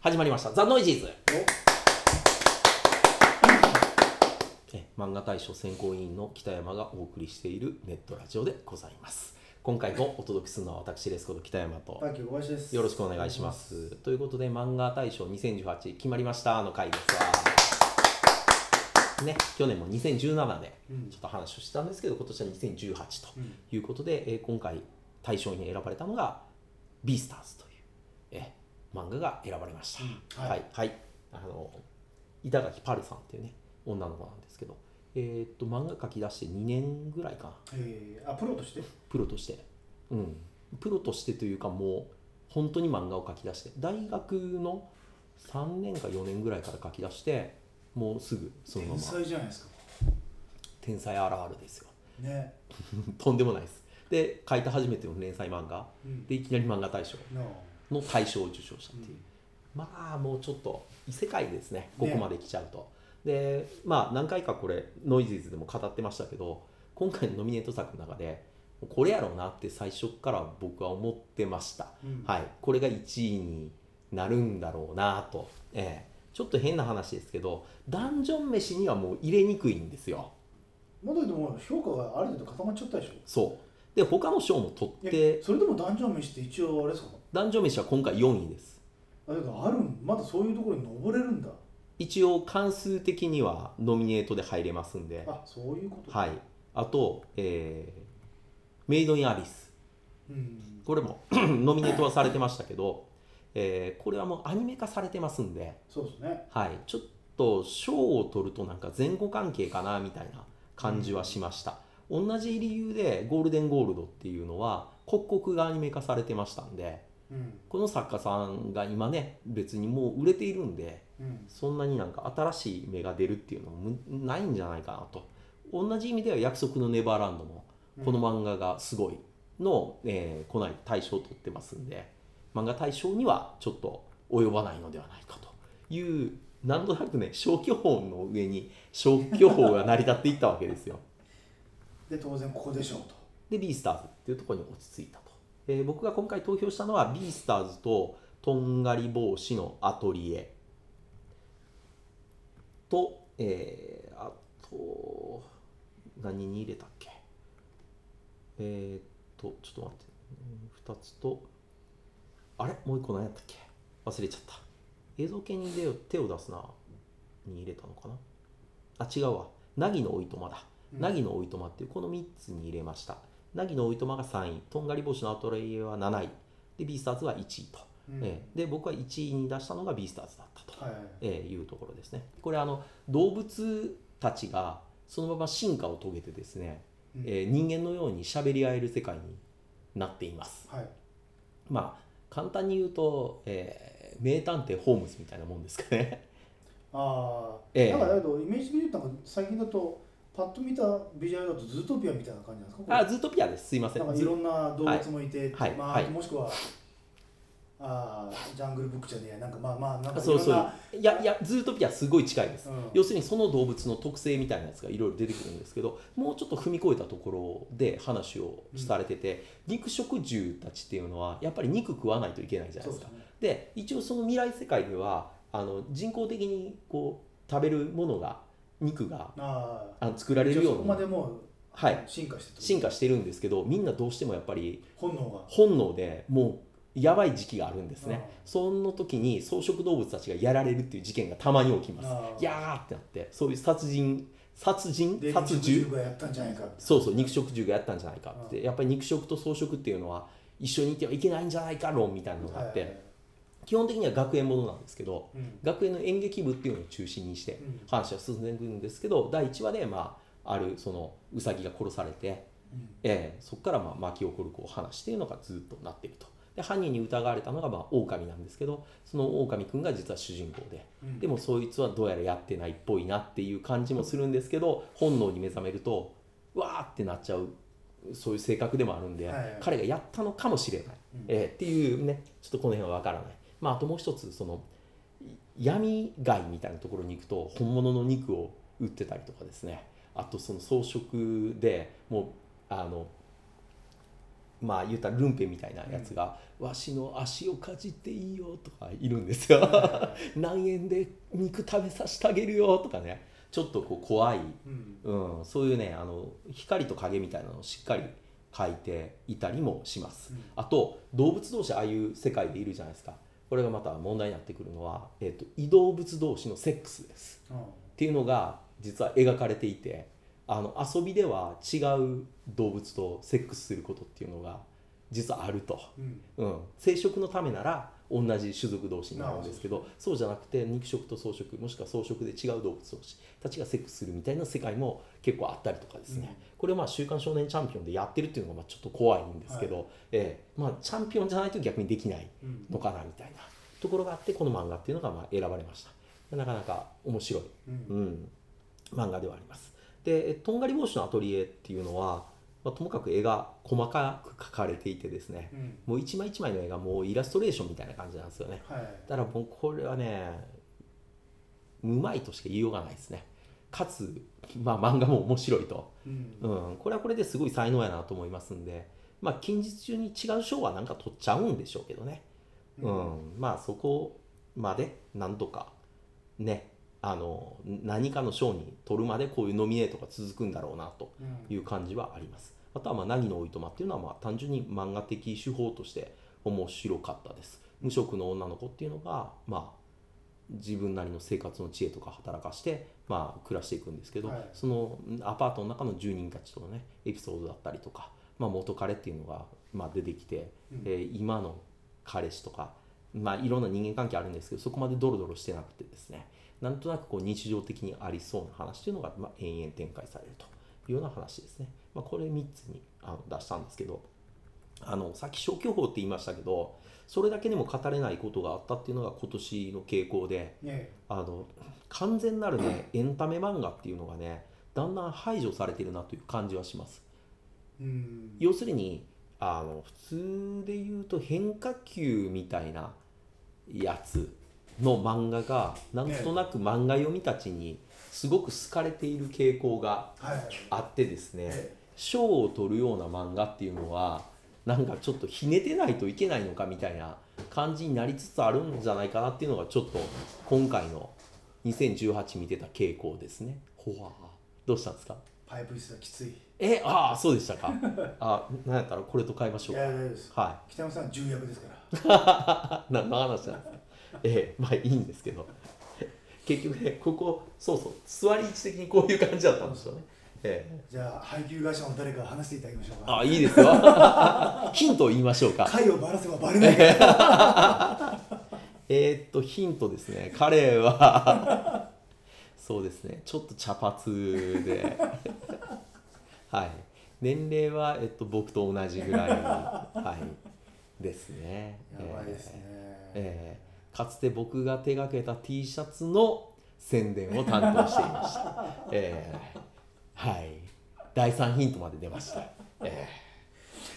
始まりました。ザ・ノイジーズ。え漫画大賞選考委員の北山がお送りしているネットラジオでございます。今回もお届けするのは私レスコと北山と。よろしくお願いします。ということで漫画大賞2018決まりましたの回ですわ。ね去年も2017でうん。ちょっと話をしたんですけど今年は2018とうん。いうことで、えー今回大賞に選ばれたのが「ビースターズ」という、えー漫画が選ばれました、うんはい、はい。あの板垣パルさんっていうね女の子なんですけど。えーっと漫画描き出して2年ぐらいかな。えー、あ、プロとして？プロとして。うん。プロとしてというかもう本当に漫画を描き出して。大学の3年か4年ぐらいから描き出してもうすぐそのま天ま才じゃないですか。天才あるあるですよ。ね。とんでもないです。で書いた初めての連載漫画。うん。でいきなり漫画大賞。の。の大賞を受賞したっていう、まあもうちょっと異世界ですね。ここまで来ちゃうと、でまあ何回かこれノイズーズでも語ってましたけど今回のノミネート作の中でこれやろうなって最初から僕は思ってました、うん。はい。これが1位になるんだろうなと、ええ。ちょっと変な話ですけどダンジョン飯にはもう入れにくいんですよ。まだでも評価がある程度固まっちゃったでしょ。そう。で他の賞も取っえてそれでもダンジョン飯って一応あれですか？ダンジョン飯は今回4位です。あ、だからあるん、まだそういうところに登れるんだ。一応関数的にはノミネートで入れますんで。あ、そういうこと。はい。あと、えーメイド・イン・アビス。うん。これも ノミネートはされてましたけど、えーこれはもうアニメ化されてますんで、そうですね。はい、ちょっと賞を取るとなんか前後関係かなみたいな感じはしました、同じ理由でゴールデンゴールドっていうのは刻々がアニメ化されてましたんでうん。この作家さんが今ね別にもう売れているんでうん。そんなになんか新しい芽が出るっていうのもむないんじゃないかなと同じ意味では約束のネバーランドもこの漫画がすごいの、えー、こない大賞を取ってますんで漫画大賞にはちょっと及ばないのではないかというなんとなくね消去法の上に消去法が成り立っていったわけですよ で、当然ここでしょうと。でビースターズっていうところに落ち着いたと、えー僕が今回投票したのはビースターズととんがり帽子のアトリエ。と、えーあと何に入れたっけ？えーっとちょっと待って。2つとあれ？もう一個何やったっけ？忘れちゃった。映像系に手を出すな。に入れたのかな？あ違うわ。凪のおいとまだ。凪のおいとまっていうこの3つに入れました凪のおいとまが3位とんがり帽子のアトリエは7位。でビースターズは1位と、うん。えーで僕は1位に出したのがビースターズだったと、はい。えーいうところですね。これあの動物たちがそのまま進化を遂げてですね、うん。えー人間のように喋り合える世界になっています。はい。まあ簡単に言うと、えー名探偵ホームズみたいなもんですかね。ああ、ええ。なんかだけどイメージで言うと最近だとパッと見たビジュアルだとズートピアみたいな感じなんですか？あズートピアです。すいません。なんかいろんな動物もいて、まあ、はい。はいあともしくは、あージャングルブックじゃねえやなんかまあまあなんかそうんそうないやいやズートピアすごい近いです、うん。要するにその動物の特性みたいなやつがいろいろ出てくるんですけどもうちょっと踏み越えたところで話をされてて、肉食獣たちっていうのはやっぱり肉食わないといけないじゃないですか。ですね。で一応その未来世界ではあの人工的にこう食べるものが肉がああの作られるよそうこにまでもうはい。進化して進化してるんですけどみんなどうしてもやっぱり本能が。本能でもうやばい時期があるんですね。うんその時に草食動物たちがやられるっていう事件がたまに起きます。やーってなってそういう殺人殺人？で殺肉獣獣がやったんじゃないかそうそう肉食獣がやったんじゃないかって。やっぱり肉食と草食っていうのは一緒にいてはいけないんじゃないか論みたいなのがあって、はいはいはい基本的には学園ものなんですけどうん。学園の演劇部っていうのを中心にしてうん。話は進んでいくんですけど第1話で、まあ、あるそのウサギが殺されて、うん。ええそこからまあ巻き起こるこう話っていうのがずっとなっていると。で犯人に疑われたのがまあ狼なんですけどその狼くんが実は主人公で。うん。でもそいつはどうやらやってないっぽいなっていう感じもするんですけど本能に目覚めるとわーってなっちゃうそういう性格でもあるんで、はいはい彼がやったのかもしれない、うん。えーっていうねちょっとこの辺は分からない、まあ、あともう一つそのい闇街みたいなところに行くと本物の肉を売ってたりとかですね。あとその装飾でもうあのまあ言ったらルンペみたいなやつが「わしの足をかじっていいよ」とかいるんですよ。は何円で肉食べさせてあげるよとかね。ちょっとこう怖い、うん。うん、そういうねあの光と影みたいなのをしっかり描いていたりもします、うん。あと動物同士ああいう世界でいるじゃないですかこれがまた問題になってくるのは、えー、と移動物同士のセックスです。うんっていうのが実は描かれていてあの遊びでは違う動物とセックスすることっていうのが実はあると、うん。うん、生殖のためなら同じ種族同士になるんですけどそうじゃなくて肉食と草食もしくは草食で違う動物同士たちがセックスするみたいな世界も結構あったりとかですね、これまあ「週刊少年チャンピオン」でやってるっていうのがまあちょっと怖いんですけど、ええまあ、チャンピオンじゃないと逆にできないうんのかなみたいなところがあってこの漫画っていうのがまあ選ばれました。なかなか面白いうん。うん、漫画ではあります。で、えとんがり帽子のアトリエっていうのは、まあ、ともかく絵が細かく描かれていてですね、うん。もう一枚一枚の絵がもうイラストレーションみたいな感じなんですよね。はい。だからもうこれはね、うまいとしか言いようがないですね。かつ、まあ、漫画も面白いと、うん。うん、これはこれですごい才能やなと思いますんで、まあ、近日中に違う賞はなんか取っちゃうんでしょうけどね。うん、まあそこまでなんとかねあの何かの賞に取るまでこういうノミネートが続くんだろうなとうん。いう感じはあります。あとはまあ凪のおいとまっていうのはまあ単純に漫画的手法として面白かったです。無職の女の子っていうのがまあ自分なりの生活の知恵とか働かしてまあ暮らしていくんですけど、はい。そのアパートの中の住人たちとのねエピソードだったりとか、まあ、元彼っていうのがまあ出てきて、うん。えー今の彼氏とか、まあ、いろんな人間関係あるんですけどそこまでドロドロしてなくてですねなんとなくこう日常的にありそうな話というのが、まあ、延々展開されるというような話ですね、まあ、これ3つにあの出したんですけどあのさっき消去法って言いましたけどそれだけでも語れないことがあったっていうのが今年の傾向でねあの完全なるねエンタメ漫画っていうのがねだんだん排除されてるなという感じはします。うん。要するにあの普通で言うと変化球みたいなやつの漫画がなんとなく漫画読みたちにすごく好かれている傾向がはい。あってですねえ賞を取るような漫画っていうのはなんかちょっとひねてないといけないのかみたいな感じになりつつあるんじゃないかなっていうのがちょっと今回の2018見てた傾向ですね。ほわどうしたんですか？パイプ椅子はきつい。いえああそうでしたか。あなんやったらこれと変えましょうか。は北山さんは重役ですから。い 何の話なんですか？ええまあいいんですけど。結局ねここそうそう座り位置的にこういう感じだったんですよね。ええ。じゃあ配給会社の誰か話していただきましょうか。あいいですよ。ヒントを言いましょうか。回をばらせばバレない えーっとヒントですね。彼はそうですね。ちょっと茶髪で。はい。年齢は、えっと、僕と同じぐらい、はい、ですね。やばいですね、えーかつて僕が手掛けた T シャツの宣伝を担当していました、えーはい。第3ヒントまで出ました、えー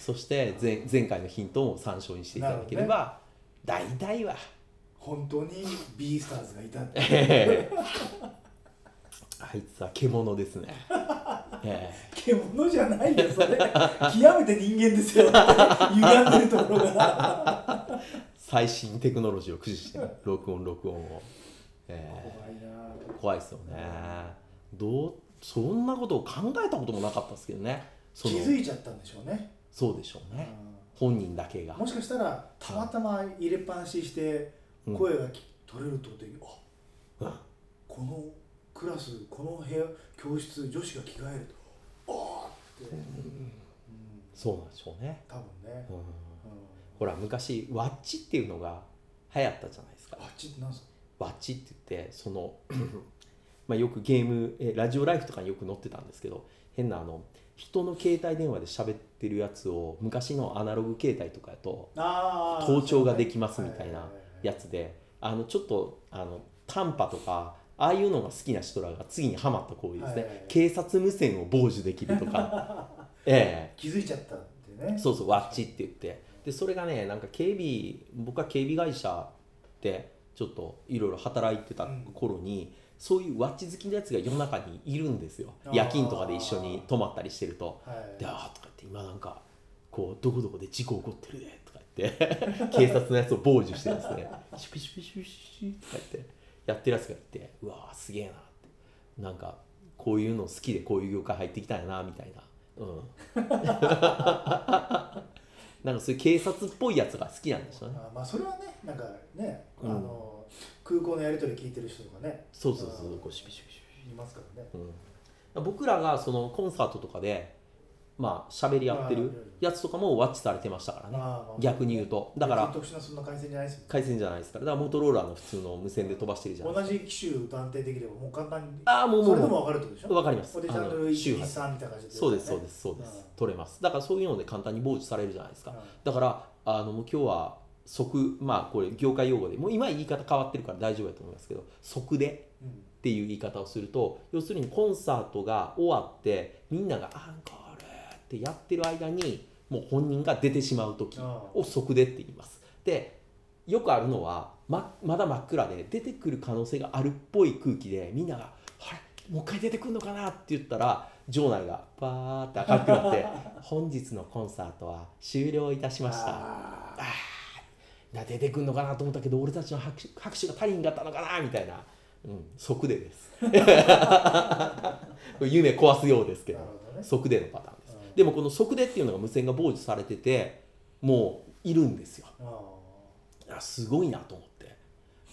そして前前回のヒントも参照にしていただければ、大体は。本当に B スターズがいたって。ええ あいつは獣ですね。え獣じゃないよそれ。極めて人間ですよ。歪んでるところが。え最新テクノロジーを駆使して録音録音を、え怖いなえ怖いですよね。どうそんなことを考えたこともなかったですけどね。そ気のづいちゃったんでしょうね、そうでしょうね。本人だけが。うん。もしかしたらたまたま入れっぱなししてうん。声がき取れるとってあうん。このクラスこの部屋教室女子が着替えると。ああって、うん。そうなんでしょうね。多分ね、うんうんほら昔ワッチっていうのが流行ったじゃないですか。あっちってなんすか？ワッチって言ってその まあよくゲームえラジオライフとかによく載ってたんですけど変なあの人の携帯電話で喋ってるやつを昔のアナログ携帯とかやと盗聴ができますみたいなやつであのちょっとあの短波とかああいうのが好きな人らが次にはまった行為ですね、警察無線を傍受できるとか。ええ。気づいちゃったってね。そうそうワッチって言ってでそれがねなんか警備僕は警備会社でちょっといろいろ働いてた頃に、そういうワッチ好きなやつが世の中にいるんですよ。夜勤とかで一緒に泊まったりしてると。はい。であーとかって今なんかこうどこどこで事故起こってるでとか言って。警察のやつを傍受してですね。シュピシュピシュピシュとか言ってやってるやつがいてうわーすげえなってなんかこういうの好きでこういう業界入ってきたんやなみたいなうんなんかそういう警察っぽいやつが好きなんでしょうね。あまあそれはねなんかね、うん。あの空港のやり取り聞いてる人とかね。そうそうそうこうシュピシュピシュいますからね。うん、僕らがそのコンサートとかでまあ喋り合ってるやつとかもワッチされてましたからね。ああ逆に言うと。だから特殊なそんな回線じゃないですよ回線じゃないですから。だからモトローラーの普通の無線で飛ばしてるじゃないですか。同じ機種断定できればもう簡単にああもうもそうれでもも分かるってことでしょ？う分かります。ここでチャンネルあの周波123みたいな感じで、そうですそうです。そうです、取れます。だからそういうので簡単に傍受されるじゃないですか、うん。だからあのもう今日は即まあこれ業界用語でもう今言い方変わってるから大丈夫だと思いますけど即でうん。っていう言い方をすると要するにコンサートが終わってみんなが「アンコール!」ってやってる間にもう本人が出てしまう時を即出って言います。でよくあるのはままだ真っ暗で出てくる可能性があるっぽい空気でみんなが「あれもう一回出てくるのかな?」って言ったら場内がパーって明るくなって「本日のコンサートは終了いたしました」ああ。出てくんのかなと思ったけど俺たちの拍手拍手が足りんかったのかなみたいな、うん、即でです。夢壊すようですけどどね。即でのパターンでもこの即でっていうのが無線が傍受されててもういるんですよ。ああすごいなと思って。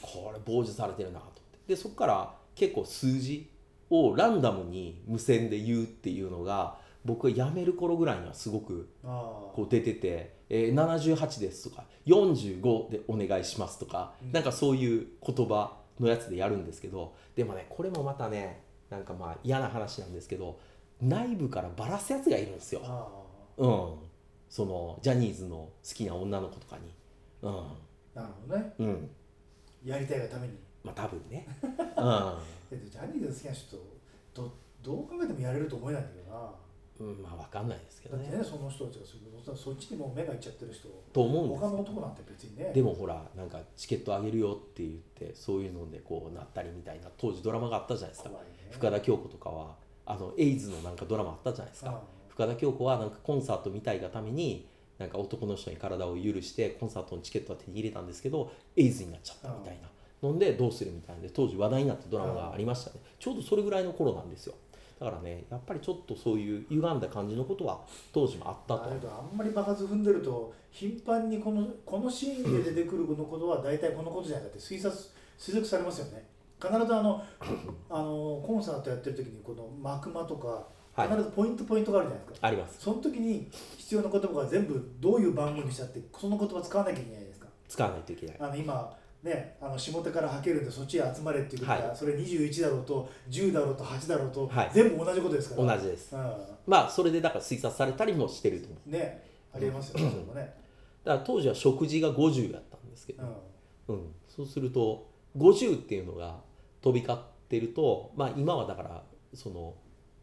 これ傍受されてるなと思って。でそこから結構数字をランダムに無線で言うっていうのが僕が辞める頃ぐらいにはすごくこう出てて、えー、78ですとか45でお願いしますとか、うん。なんかそういう言葉のやつでやるんですけどでもねこれもまたねなんかまあ嫌な話なんですけど内部からバラすやつがいるんですよ、あうん、そのジャニーズの好きな女の子とかに、うーなるほどね。んうん、やりたいがために。まあ多分ね、うん、えジャニーズ好きな人どどう考えてもやれると思えないんだけどな。うん、まあ分かんないですけどね。だってねその人たちがそそっちにもう目がいっちゃってる人。と思うんですよ。他の男なんて別にね。でもほらなんかチケットあげるよって言ってそういうのでこうなったりみたいな当時ドラマがあったじゃないですか。ね。深田恭子とかはあのエイズのなんかドラマあったじゃないですか。あ深田恭子はなんかコンサート見たいがためになんか男の人に体を許してコンサートのチケットは手に入れたんですけどエイズになっちゃったみたいな。のでどうするみたいな。んで当時話題になったドラマがありましたね。ちょうどそれぐらいの頃なんですよ。だからねやっぱりちょっとそういう歪んだ感じのことは当時もあったと。だけどあんまり場数踏んでると頻繁にこのこのシーンで出てくるこのことは大体このことじゃないかって推察推測されますよね必ずあの あのコンサートやってる時にこの幕間とかはい。必ずポイントポイントがあるじゃないですか、あります。その時に必要な言葉が全部どういう番号にしたってその言葉使わなきゃいけないですか。使わないといけない。あの今ねあの下手から吐けるんでそっちへ集まれっていうことは、はそれ21だろうと10だろうと8だろうと、はい。全部同じことですから。同じです。うまあそれでだから推察されたりもしてると思う。ん、ねありえますよね、それもね、だから当時は食事が50やったんですけど、うん。うん、そうすると50っていうのが飛び交ってるとまあ今はだからその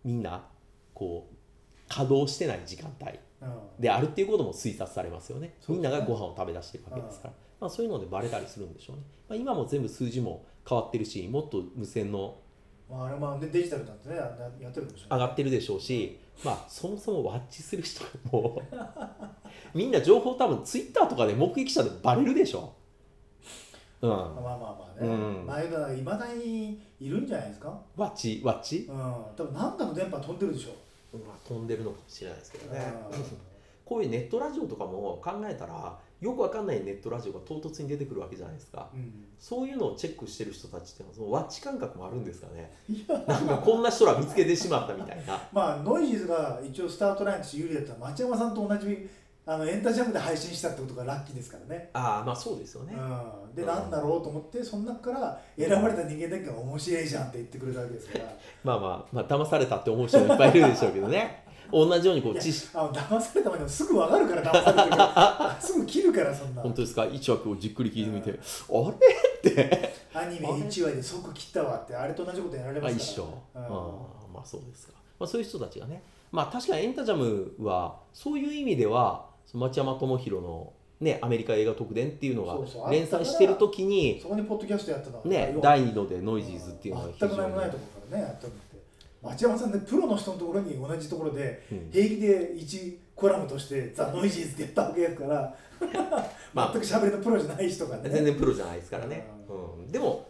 みんなこう稼働してない時間帯うん。であるっていうことも推察されますよね。ね。んながご飯を食べ出してるわけですから、まあ、そういうのでバレたりするんでしょうね、まあ、今も全部数字も変わってるしもっと無線のまあ、あれまあでデジタルなんてねややってるかもしれない上がってるでしょうし、まあ、そもそもワッチする人も みんな情報多分ツイッターとかで目撃者でバレるでしょ。うん、まあまあまあまあね、うん。まあいまだにいるんじゃないですか？ワッチ？ワッチ、うん。多分何かの電波飛んでるでしょまあ、飛んでるのかもしれないですけどね。うん。こういうネットラジオとかも考えたらよくわかんないネットラジオが唐突に出てくるわけじゃないですか。うん。そういうのをチェックしてる人たちってそのワッチ感覚もあるんですかね。いや。なんかこんな人ら見つけてしまったみたいな。まあノイジーズが一応スタートラインとして有利だったら町山さんと同じあのエンタジャムで配信したってことがラッキーですからね。ああまあそうですよね。うん、で、うん。なんだろうと思ってその中から選ばれた人間だけが面白いじゃんって言ってくれたわけですから。まあまあまあ騙されたって思う人もいっぱいいるでしょうけどね。同じようにこいうや知識あの騙されたまでもすぐ分かるから騙されてるからすぐ切るからそんな本当ですか？一枠をじっくり聞いてみて、あれ？って。アニメ1話で即切ったわってあれと同じことやられますから。一緒、うん。ああまあそうですか、まあ、そういう人たちがね。まあ確かにエンタジャムはそういう意味では町山智浩のねアメリカ映画特電っていうのが連載してる時にそこにポッドキャストやったね第二のでノイジーズっていうのが全く何もないところからねやったのって町山さんねプロの人のところに同じところでうん。平気で1コラムとしてザ・ノイジーズってやったわけですから。まあ。全く喋りのプロじゃない人がね。全然プロじゃないですからね、うん、でも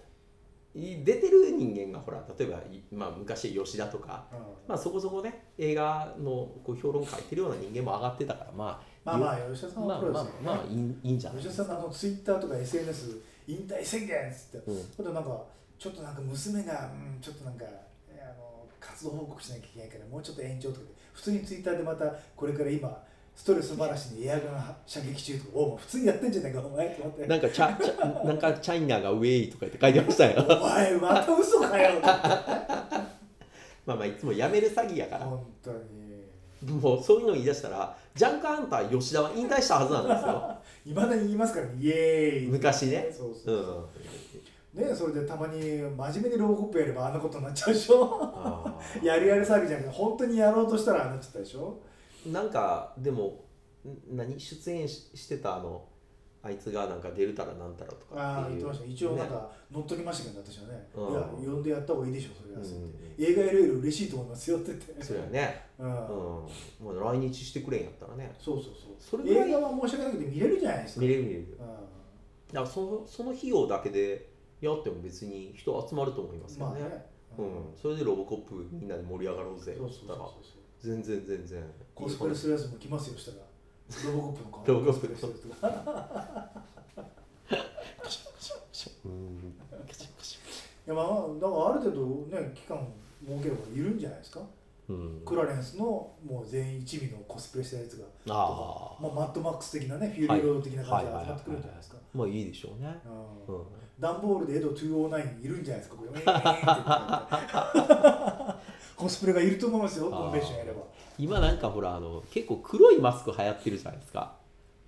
い出てる人間がほら例えば、いまあ、昔吉田とか、うん。まあ、そこそこね映画のこう評論書いてるような人間も上がってたからまあまあまあ吉田さんまあまあはプロですよね、まあいいいいんじゃない？吉田さんのあのツイッターとか SNS 引退宣言っつって、うんあとなんかちょっとなんか娘が、うん、ちょっとなんかえあの活動報告しなきゃいけないからもうちょっと延長とかで。普通にツイッターでまたこれから今ストレス話にエアガン射撃中とかお前普通にやってんじゃないかお前と思って。なんかチャチャなんかチャイナがウェイとか言って書いてましたよお前また嘘かよ。まあまあいつもやめる詐欺やから。本当にもうそういうの言い出したらジャンクハンター吉田は引退したはずなんですよ。いまだに言いますからね。イエーイ昔ね。そうそうう。そん。う、ねそれでたまに真面目にロボコップやればあんなことになっちゃうでしょ。やるやる騒ぎじゃなくて本当にやろうとしたらああなっちゃったでしょ。なんかでもん何出演ししてたあのあいつがなんか出るたらなんたらとかああ言ってました。ね一応なんね。か乗っときましたけど私はね、うん。いや呼んでやった方がいいでしょそれは、うん。映画やるより嬉しいと思いますよって言って。それはねうん。うん。もう来日してくれんやったらね。そうそうそう。それぐらい映画は申し訳ないけど見れるじゃないですか。見れる見れる。うだからそのその費用だけでやっても別に人集まると思いますん、まあよね,、ねうん。それでロボコップみんなで盛り上がろうぜそうたら全然全然コスプレするやつも来ますよしたら。ロボコップの顔ロボコップコスプレしてる人がうん。いやまあだからある程度ね期間設ければいるんじゃないですか、うん。クラレンスのもう全員一味のコスプレしたやつがああまあ、マッドマックス的なねフューリーロード的な感じで集まってくるんじゃないですか。まあいいでしょうね。うん。うん。段ボールでエド209いるんじゃないですかこれウィーコスプレがいると思いますよコンベンションやれば。今なんかほらあの結構黒いマスク流行ってるじゃないですか。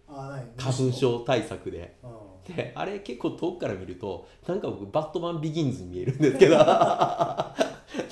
あ花粉症対策で。うんであれ結構遠くから見るとなんか僕バットマンビギンズに見えるんですけど。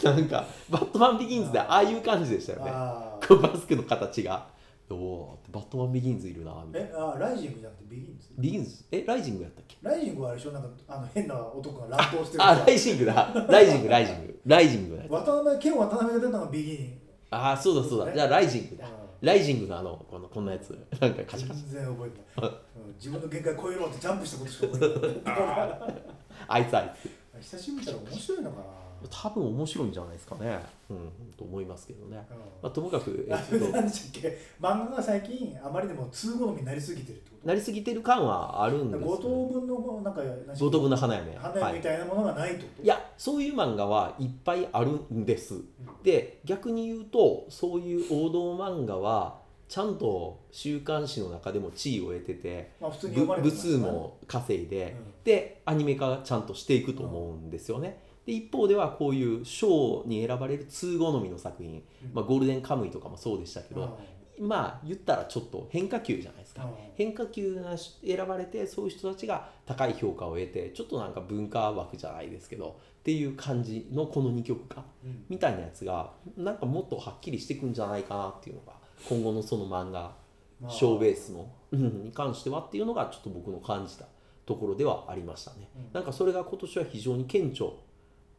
なんかバットマンビギンズでああいう感じでしたよね。あこうマスクの形が。おおバットマンビギンズいるなみたいな。えあライジングじゃなくてビギンズ？ビギンズ？えライジングやったっけ？ライジングはあれでしょ？なんかあの変な男が乱闘してるあライジングだ。ライジングライジング。ライジングだ渡辺謙渡辺が出たのがビギン。ああそうだそうだ。じゃあライジングだ。うんライジングのあのこのこんなやつ。なんかカチャカチ。ャ全然覚えてない、うん、自分の限界超えろってジャンプしたことしか覚えてない。あいつあいつ。久しぶりに見たら面白いのかな、多分面白いんじゃないですかね。うんと思いますけどね、うん。まあ、ともかくえあっと。何でしたっけ？漫画が最近あまりにも通好みになりすぎてるってこと？なりすぎてる感はあるんです五等分のなんか五等分の花嫁花嫁みたいなものがないってこと、いやそういう漫画はいっぱいあるんです。で逆に言うとそういう王道漫画はちゃんと週刊誌の中でも地位を得ててまあ普通にぶ部数も稼いで、うん。でアニメ化ちゃんとしていくと思うんですよね。で一方ではこういう賞に選ばれる通好みの作品、うん。まあ、ゴールデンカムイとかもそうでしたけど、まあ言ったらちょっと変化球じゃないですか、うん。変化球が選ばれてそういう人たちが高い評価を得てちょっとなんか文化枠じゃないですけどっていう感じのこの2曲かうん。みたいなやつがなんかもっとはっきりしていくんじゃないかなっていうのが今後のその漫画まあ。小ベースの、うんに関してはっていうのがちょっと僕の感じたところではありましたね、うん。なんかそれが今年は非常に顕著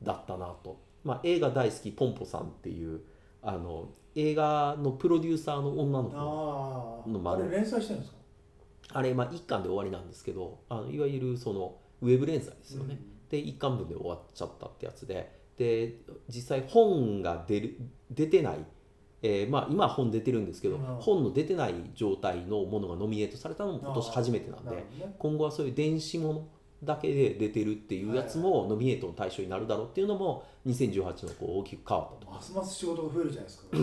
だったなと、まあ、映画大好きポンポさんっていうあの映画のプロデューサーの女の子あのああれ連載してるんですか？あれまあ1巻で終わりなんですけどあのいわゆるそのウェブ連載ですよね、で1巻分で終わっちゃったってやつで。で実際本が出る出てない、えーまあ、今は本出てるんですけど、うん。本の出てない状態のものがノミネートされたのも今年初めてなんでね。今後はそういう電子ものだけで出てるっていうやつもノミネートの対象になるだろうっていうのも2018のこう大きく変わったと。ますます仕事が増えるじゃないですか。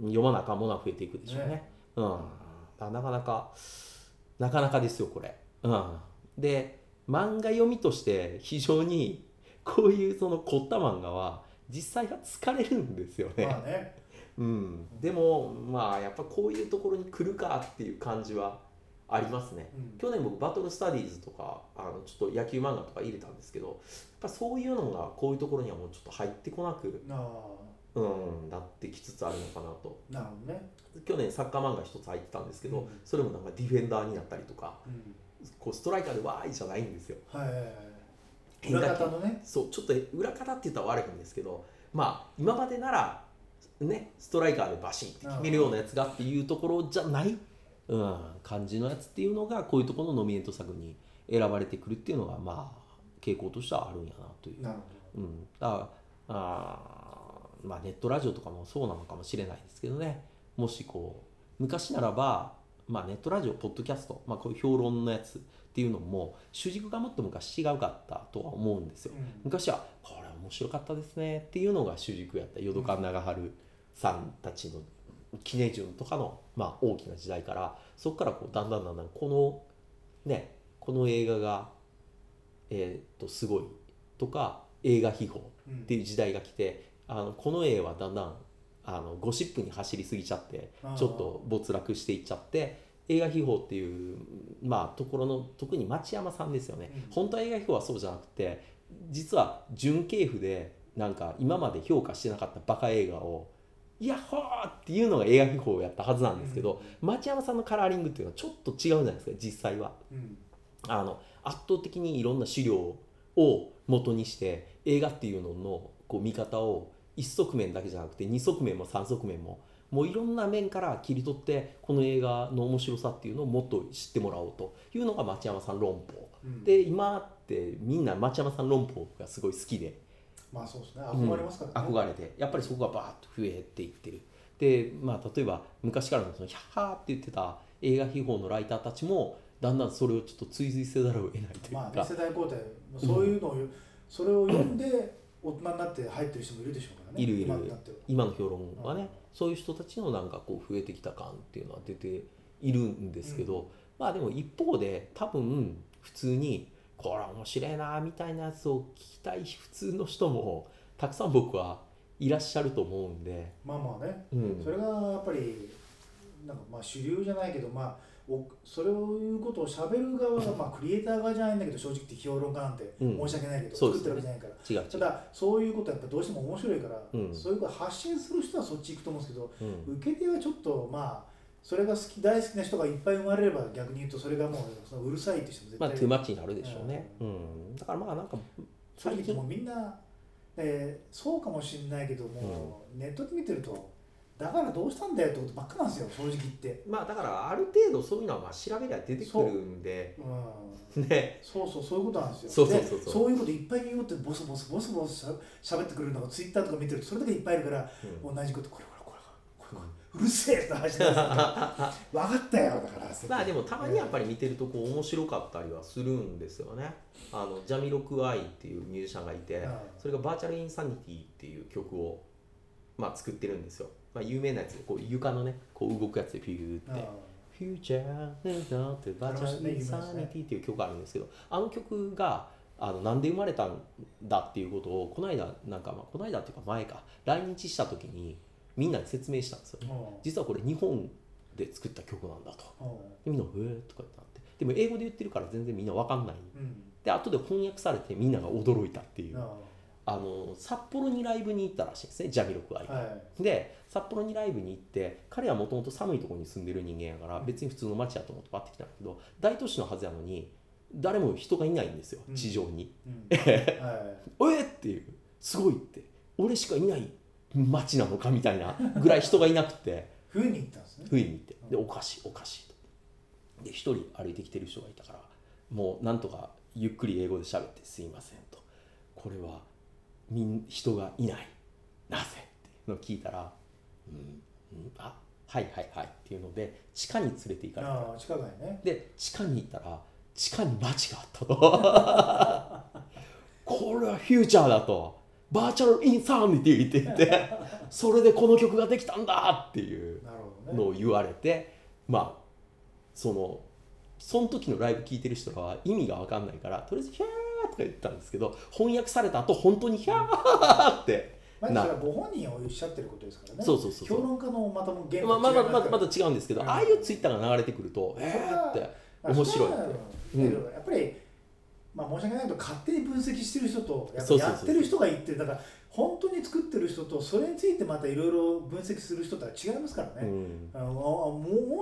読まなあかんものは増えていくでしょうね。ねうん、なかなかなかなかですよこれ。うん、で漫画読みとして非常にこういうその凝った漫画は実際は疲れるんですよね。まあね。うん、でもまあやっぱこういうところに来るかっていう感じはありますね。うん。去年僕バトルスタディーズとかあのちょっと野球漫画とか入れたんですけどやっぱそういうのがこういうところにはもうちょっと入ってこなく、うん、なってきつつあるのかなと。なるほどね、去年サッカー漫画一つ入ってたんですけど、うん。それもなんかディフェンダーになったりとかうん、こうストライカーでわーいじゃないんですよ。はいはいはい裏方のね。そうちょっと裏方って言ったら悪いんですけどまあ今までならねストライカーでバシンって決めるようなやつがっていうところじゃない、うん、感じのやつっていうのがこういうところのノミネート作に選ばれてくるっていうのがまあ傾向としてはあるんやなという。うん、だからあーまあネットラジオとかもそうなのかもしれないですけどね。もしこう昔ならば、まあ、ネットラジオポッドキャスト、まあ、こういう評論のやつっていうのも主軸がもっと昔違うかったとは思うんですよ。うん。昔はこれ面白かったですねっていうのが主軸やった淀川長春さんたちの記念順とかの、まあ、大きな時代からそこからこうだんだんだんだんこのねこの映画がえーっとすごいとか映画秘宝うんっていう時代が来てあのこの絵はだんだんあのゴシップに走りすぎちゃってちょっと没落していっちゃって映画秘宝っていう、まあ、ところの特に町山さんですよね、うん。本当は映画秘宝はそうじゃなくて実は準系譜でなんか今まで評価してなかったバカ映画をヤッホーっていうのが映画秘宝をやったはずなんですけど、町山さんのカラーリングっていうのはちょっと違うじゃないですか実際は。うんあの圧倒的にいろんな資料を元にして映画っていうののこう見方を一側面だけじゃなくて二側面も三側面ももういろんな面から切り取ってこの映画の面白さっていうのをもっと知ってもらおうというのが町山さん論法。うん。で今ってみんな町山さん論法がすごい好きでまあそうですね。憧れますからね、憧れてやっぱりそこがバーッと増えていってる。でまあ例えば昔からのそのヒャッハーって言ってた映画秘宝のライターたちもだんだんそれをちょっと追随せざるを得ないというか、まあね世代交代そういうのを、それを読んで大人になって入ってる人もいるでしょうからね。いるいる。今の評論はね、うんそういう人たちのなんかこう増えてきた感っていうのは出ているんですけど、まあでも一方で多分普通にこれ面白いなみたいなやつを聞きたい普通の人もたくさん僕はいらっしゃると思うんで、まあまあね。うん。それがやっぱりなんかまあ主流じゃないけどまあおそれをいうことをしゃべる側がまあクリエイター側じゃないんだけど正直言って評論家なんてうん。申し訳ないけど、作ってるわけじゃないから。違う違う、ただそういうことはやっぱどうしても面白いから、うん。そういうこと発信する人はそっち行くと思うんですけどうん。受け手はちょっとまあそれが好き大好きな人がいっぱい生まれれば逆に言うとそれがもうそのうるさいって人も絶まあ対、トゥーマッチになるでしょうね、うん。だからまあなんか最近。もうみんな、えーそうかもしれないけども、ネットで見てるとだからどうしたんだよってことばっかなんですよ正直言って、まあだからある程度そういうのはまあ調べりゃ出てくるんで。うん、ね。そうそうそういうことなんですよ。そうそうそうそう。でそういうこといっぱい言おうってボソボソボソボソしゃべってくるのがツイッターとか見てるとそれだけいっぱいいるから、うん。同じことこれうるせえって話なんですよ分かったよだからまあでもたまにやっぱり見てるとこう面白かったりはするんですよね。あのジャミロクアイっていうミュージシャンがいてうんそれが Virtual Insanity っていう曲をまあ作ってるんですよ。まあ有名なやつでこう床のねこう動くやつでフィューって。フューチャーなんて Virtual Insanity っていう曲があるんですけどあの曲があのなんで生まれたんだっていうことをこの間なんかまあこの間っていうか前か来日した時にみんなに説明したんですよね。うん。実はこれ日本で作った曲なんだと。みんな「へえ」とかってなってでも英語で言ってるから全然みんな分かんない。うん。で後で翻訳されてみんなが驚いたっていう、うん。あの札幌にライブに行ったらしいんですね。ジャミロクアイが、はい。で札幌にライブに行って彼はもともと寒いところに住んでる人間やから別に普通の街やと思ってパッて来たんだけど大都市のはずやのに誰も人がいないんですよ。うん。地上に。うん。は「えっ!」っていう。すごいって。俺しかいない街なのかみたいなぐらい人がいなくて。い冬に行ったんですね。不意に行って。でおかしいおかしいと。で一人歩いてきてる人がいたからもうなんとかゆっくり英語で喋って「すいません」と「これはみん人がいない。なぜ?」っていうのを聞いたら「うん、うん、あはいはいはい」っていうので地下に連れて行かれた。ああ近くにね。で地下に行ったら地下に街があったと。これはフューチャーだとバーチャルインサーニティって言ってそれでこの曲ができたんだっていうのを言われてまあそのその時のライブ聴いてる人らは意味が分かんないからとりあえず「ヒャー」とか言ったんですけど翻訳された後本当に「ヒャー」ってまご本人がおっしゃってることですからね。そうそうそう評論家のまたも原まあまあまあままだ違うんですけど、うん。ああいうツイッターが流れてくると「えー」って面白いって。うん。やっぱり、まあ、申し訳ないけど勝手に分析してる人とやってる人が言ってるだから本当に作ってる人とそれについてまたいろいろ分析する人とは違いますからね、うん。あ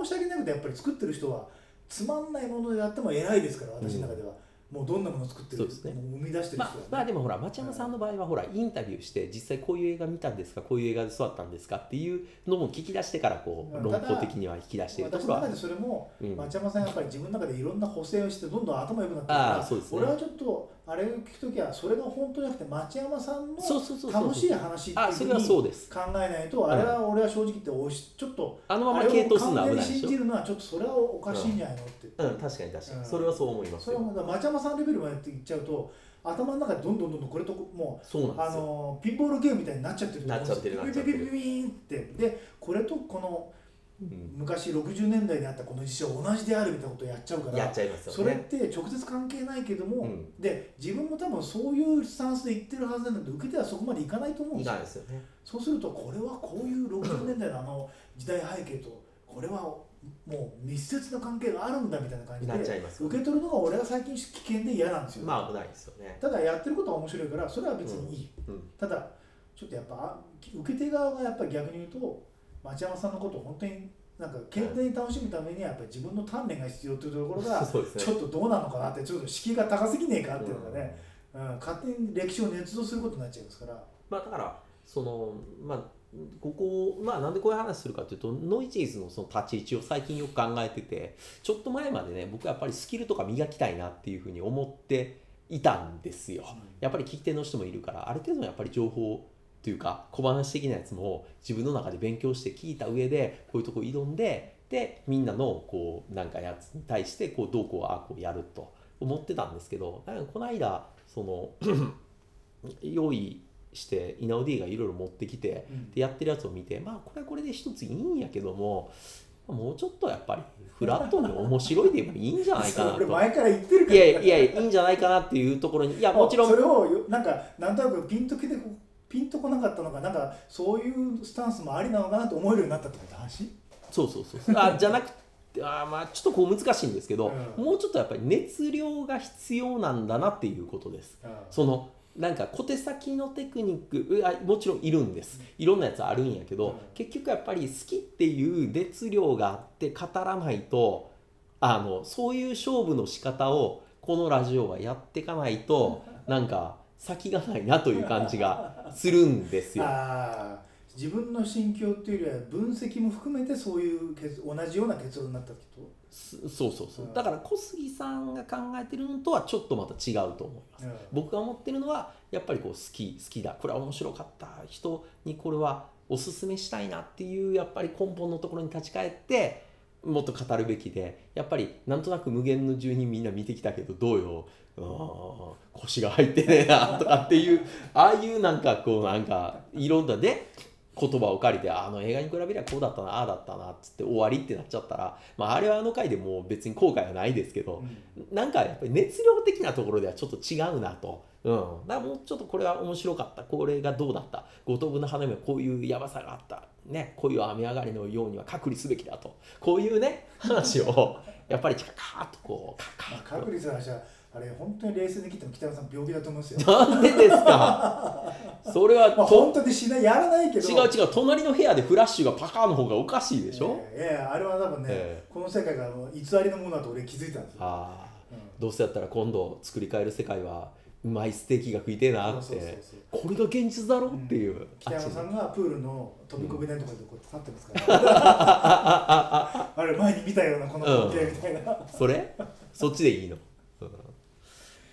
申し訳なくてやっぱり作ってる人はつまんないものであっても偉いですから私の中では、もうどんなものを作ってるそうですね。もう生み出してる人まあまあでもほら町山さんの場合はほらインタビューして実際こういう映画見たんですか？こういう映画で育ったんですか？っていうのも聞き出してからこう論法的には引き出していると私ころは。の中でそれも、うん。町山さんやっぱり自分の中でいろんな補正をしてどんどん頭良くなってるかあらあそうですね。俺はちょっとあれを聞くときはそれが本当じゃなくて町山さんの楽しい話っていうふうに考えないとあれは俺は正直言っておいしちょっとあのまま系統するのは危ない信じるのはちょっとそれはおかしいんじゃないのって、うん確かに確かに、うん。それはそう思いますよ。それは町山さんレベルまでって言っちゃうと頭の中でどんどんどんどんこれともそうなんうあのピンボールゲームみたいになっちゃってると思うピピピピピーンって。でこれとこのうん昔60年代にあったこの実写は同じであるみたいなことをやっちゃうからやっちゃいますよね。それって直接関係ないけども、うん。で自分も多分そういうスタンスで言ってるはずなんだけど受け手はそこまでいかないと思うんいですよ。かないですよね。そうするとこれはこういう60年代のあの時代背景とこれはもう密接な関係があるんだみたいな感じで受け取るのが俺は最近危険で嫌なんですよ、まあ危ないですよね。ただやってることは面白いからそれは別にいい、うん。ただちょっとやっぱあ受け手側がやっぱり逆に言うと町山さんのことを本当になんか健全に楽しむためにはやっぱり自分の鍛錬が必要っていうところがちょっとどうなのかなってちょっと敷居が高すぎねえかっていうのがね、うん勝手に歴史を捏造することになっちゃいますから。まあだからそのまあここまあなんでこういう話するかというとノイジーズのその立ち位置を最近よく考えててちょっと前までね僕はやっぱりスキルとか磨きたいなっていうふうに思っていたんですよ。やっぱり聞き手の人もいるからある程度のやっぱり情報というか小話的なやつも自分の中で勉強して聞いた上でこういうとこ挑んででみんなのこうなんかやつに対してこうどうこうああこうやると思ってたんですけどなんかこの間その 用意して稲尾 D がいろいろ持ってきてうん。でやってるやつを見てまあこれはこれで一ついいんやけどももうちょっとやっぱりフラットに面白いでもいいんじゃないかなと。前から言ってるから。いやいやいやいいんじゃないかなっていうところにいやもちろんそれをよなんかなんとなくピンときてピンとこなかったのかなんかそういうスタンスもありなのかなと思えるようになったってこと話？そうそうそうあじゃなくてあまあちょっとこう難しいんですけど、うん。もうちょっとやっぱり熱量が必要なんだなっていうことです。そのなんか小手先のテクニックうあもちろんいるんです。いろんなやつあるんやけど、うん。結局やっぱり好きっていう熱量があって語らないとあのそういう勝負の仕方をこのラジオはやっていかないとなんか先がないなという感じがするんですよ。自分の心境っていうよりは分析も含めてそういう結同じような結論になったってこすそうそうそう。うん。だから小杉さんが考えてるのとはちょっとまた違うと思います。と、うん。僕が思ってるのはやっぱりこう好き好きだ。これは面白かった人にこれはおすすめしたいなっていうやっぱり根本のところに立ち返ってもっと語るべきでやっぱりなんとなく無限の住人みんな見てきたけどどうよ？腰が入ってねえな とかっていうああいうなんかこうなんかいろんなね言葉を借りてあの映画に比べりゃこうだったなああだったなっつって終わりってなっちゃったら、まあ、あれはあの回でもう別に後悔はないですけど、なんかやっぱり熱量的なところではちょっと違うなと。うん、だからもうちょっとこれは面白かった。これがどうだった。五等分の花嫁はこういうやばさがあった、ね、こういう雨上がりのようには隔離すべきだと。こういうね話をやっぱりカカーッとこうカまあ、カーッとあれ本当に冷静に聞いても北山さん病気だと思うんですよ。なんでですか？それはまあ、と本当にしないやらないけど。違う違う隣の部屋でフラッシュがパカーの方がおかしいでしょ、いやいやあれは多分ね、えこの世界が偽りのものだと俺気づいたんですよ。ああ。うん。どうせやったら今度作り変える世界はうまいステーキが食いてえなって。これが現実だろっていう、北山さあんがプールの飛び込み台とかでこう立ってますから、あれ前に見たようなこの光景みたいな、それ？そっちでいいの、うん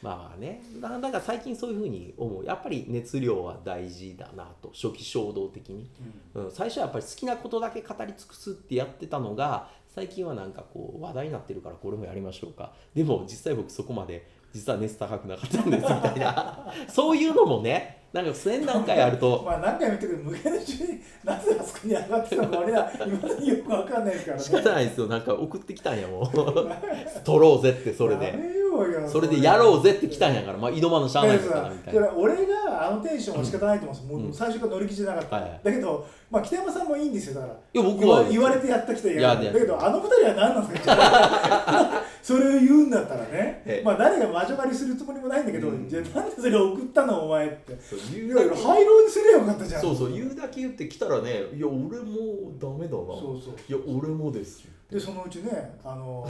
まあまあねだだから最近そういうふうに思う。やっぱり熱量は大事だなと。初期衝動的に、うん、最初はやっぱり好きなことだけ語り尽くすってやってたのが最近はなんかこう話題になってるからこれもやりましょうか。でも実際僕そこまで実は熱高くなかったんですみたいな。そういうのもねなんか1000何回あると まあ何回も言ってくる無限の中になぜあそこに上がってたのか俺ら今までよくわかんないですからね。仕方ないですよ。なんか送ってきたんやもう 取ろうぜってそれやでうよそれでやろうぜって来たんやからまあ井戸間のしゃあないですからみたいな。俺があのテンションは仕方ないと思うんですよ、もう最初から乗り気じゃなかった、はいはい。だけど、まあ、北山さんもいいんですよだから。いや僕は言われてやった人いいやだけどあの二人は何なんですか？それを言うんだったらね。ええ。まあ誰が魔女狩りするつもりもないんだけど、うん。じゃあなんでそれを送ったのお前って。そういやいや廃炉にすればよかったじゃん。そうそう言うだけ言ってきたらねいや俺もダメだな。そうそういや俺もですよ。でそのうちねあの、